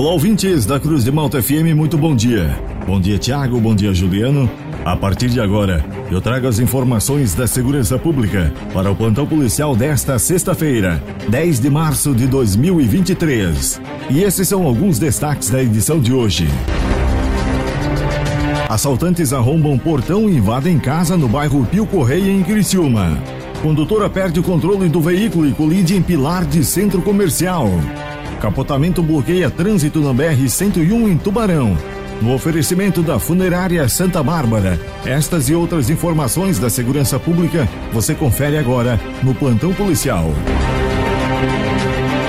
Olá, ouvintes da Cruz de Malta FM, muito bom dia. Bom dia, Tiago, bom dia, Juliano. A partir de agora, eu trago as informações da segurança pública para o plantão policial desta sexta-feira, 10 de março de 2023. E esses são alguns destaques da edição de hoje. Assaltantes arrombam portão e invadem casa no bairro Pio Correia, em Criciúma. Condutora perde o controle do veículo e colide em pilar de centro comercial. Capotamento bloqueia trânsito na BR-101 em Tubarão. No oferecimento da Funerária Santa Bárbara. Estas e outras informações da segurança pública você confere agora no Plantão Policial.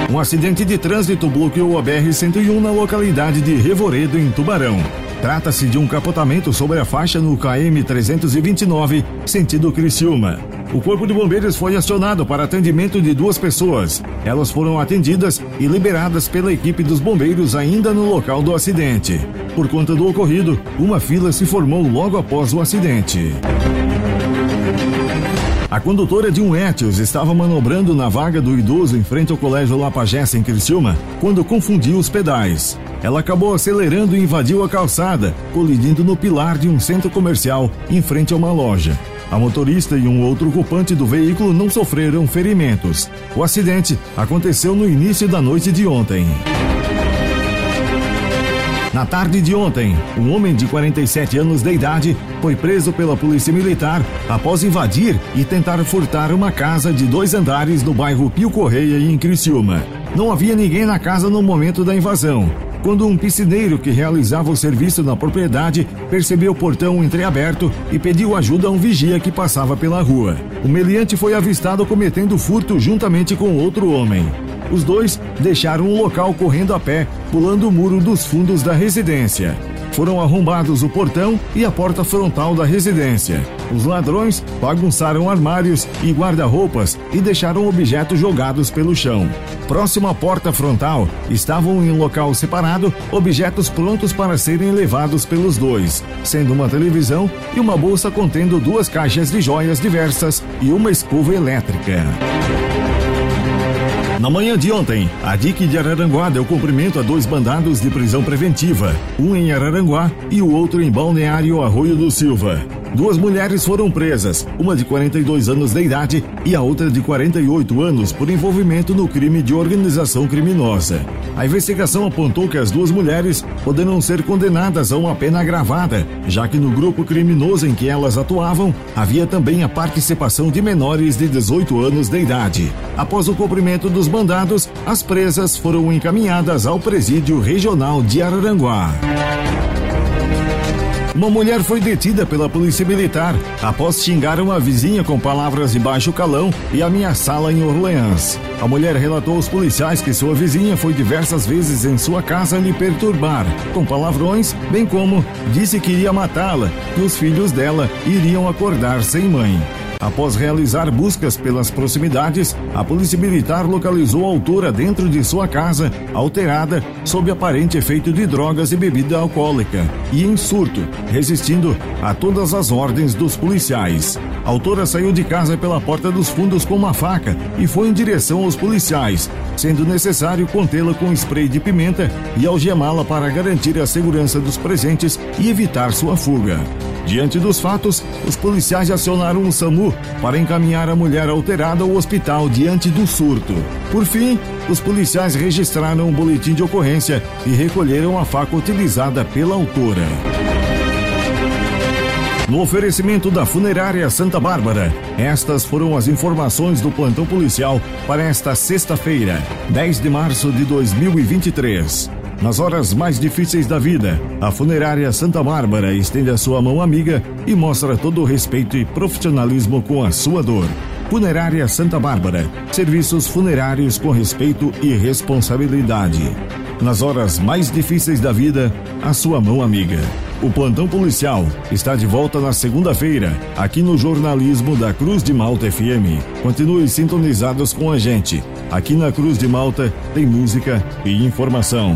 Um acidente de trânsito bloqueou a BR-101 na localidade de Revoredo, em Tubarão. Trata-se de um capotamento sobre a faixa no KM 329, sentido Criciúma. O Corpo de Bombeiros foi acionado para atendimento de duas pessoas. Elas foram atendidas e liberadas pela equipe dos bombeiros ainda no local do acidente. Por conta do ocorrido, uma fila se formou logo após o acidente. A condutora de um Etios estava manobrando na vaga do idoso em frente ao Colégio Lapagessa em Criciúma quando confundiu os pedais. Ela acabou acelerando e invadiu a calçada, colidindo no pilar de um centro comercial em frente a uma loja. A motorista e um outro ocupante do veículo não sofreram ferimentos. O acidente aconteceu no início da noite de ontem. Na tarde de ontem, um homem de 47 anos de idade foi preso pela Polícia Militar após invadir e tentar furtar uma casa de dois andares no bairro Pio Correia, em Criciúma. Não havia ninguém na casa no momento da invasão quando um piscineiro que realizava o serviço na propriedade percebeu o portão entreaberto e pediu ajuda a um vigia que passava pela rua. O meliante foi avistado cometendo furto juntamente com outro homem. Os dois deixaram o local correndo a pé, pulando o muro dos fundos da residência. Foram arrombados o portão e a porta frontal da residência. Os ladrões bagunçaram armários e guarda-roupas e deixaram objetos jogados pelo chão. Próximo à porta frontal estavam em local separado objetos prontos para serem levados pelos dois, sendo uma televisão e uma bolsa contendo duas caixas de joias diversas e uma escova elétrica. Na manhã de ontem, a DIC de Araranguá deu cumprimento a dois mandados de prisão preventiva, um em Araranguá e o outro em Balneário Arroio do Silva. Duas mulheres foram presas, uma de 42 anos de idade e a outra de 48 anos, por envolvimento no crime de organização criminosa. A investigação apontou que as duas mulheres poderão ser condenadas a uma pena agravada, já que no grupo criminoso em que elas atuavam havia também a participação de menores de 18 anos de idade. Após o cumprimento dos mandados, as presas foram encaminhadas ao Presídio Regional de Araranguá. Uma mulher foi detida pela polícia militar após xingar uma vizinha com palavras de baixo calão e ameaçá-la em Orleans. A mulher relatou aos policiais que sua vizinha foi diversas vezes em sua casa lhe perturbar, com palavrões, bem como disse que iria matá-la e os filhos dela iriam acordar sem mãe. Após realizar buscas pelas proximidades, a Polícia Militar localizou a autora dentro de sua casa, alterada, sob aparente efeito de drogas e bebida alcoólica, e em surto, resistindo a todas as ordens dos policiais. A autora saiu de casa pela porta dos fundos com uma faca e foi em direção aos policiais, sendo necessário contê-la com spray de pimenta e algemá-la para garantir a segurança dos presentes e evitar sua fuga. Diante dos fatos, os policiais acionaram o SAMU para encaminhar a mulher alterada ao hospital diante do surto. Por fim, os policiais registraram um boletim de ocorrência e recolheram a faca utilizada pela autora. No oferecimento da Funerária Santa Bárbara, estas foram as informações do plantão policial para esta sexta-feira, 10 de março de 2023. Nas horas mais difíceis da vida, a Funerária Santa Bárbara estende a sua mão amiga e mostra todo o respeito e profissionalismo com a sua dor. Funerária Santa Bárbara. Serviços funerários com respeito e responsabilidade. Nas horas mais difíceis da vida, a sua mão amiga. O plantão policial está de volta na segunda-feira, aqui no jornalismo da Cruz de Malta FM. Continue sintonizados com a gente. Aqui na Cruz de Malta tem música e informação.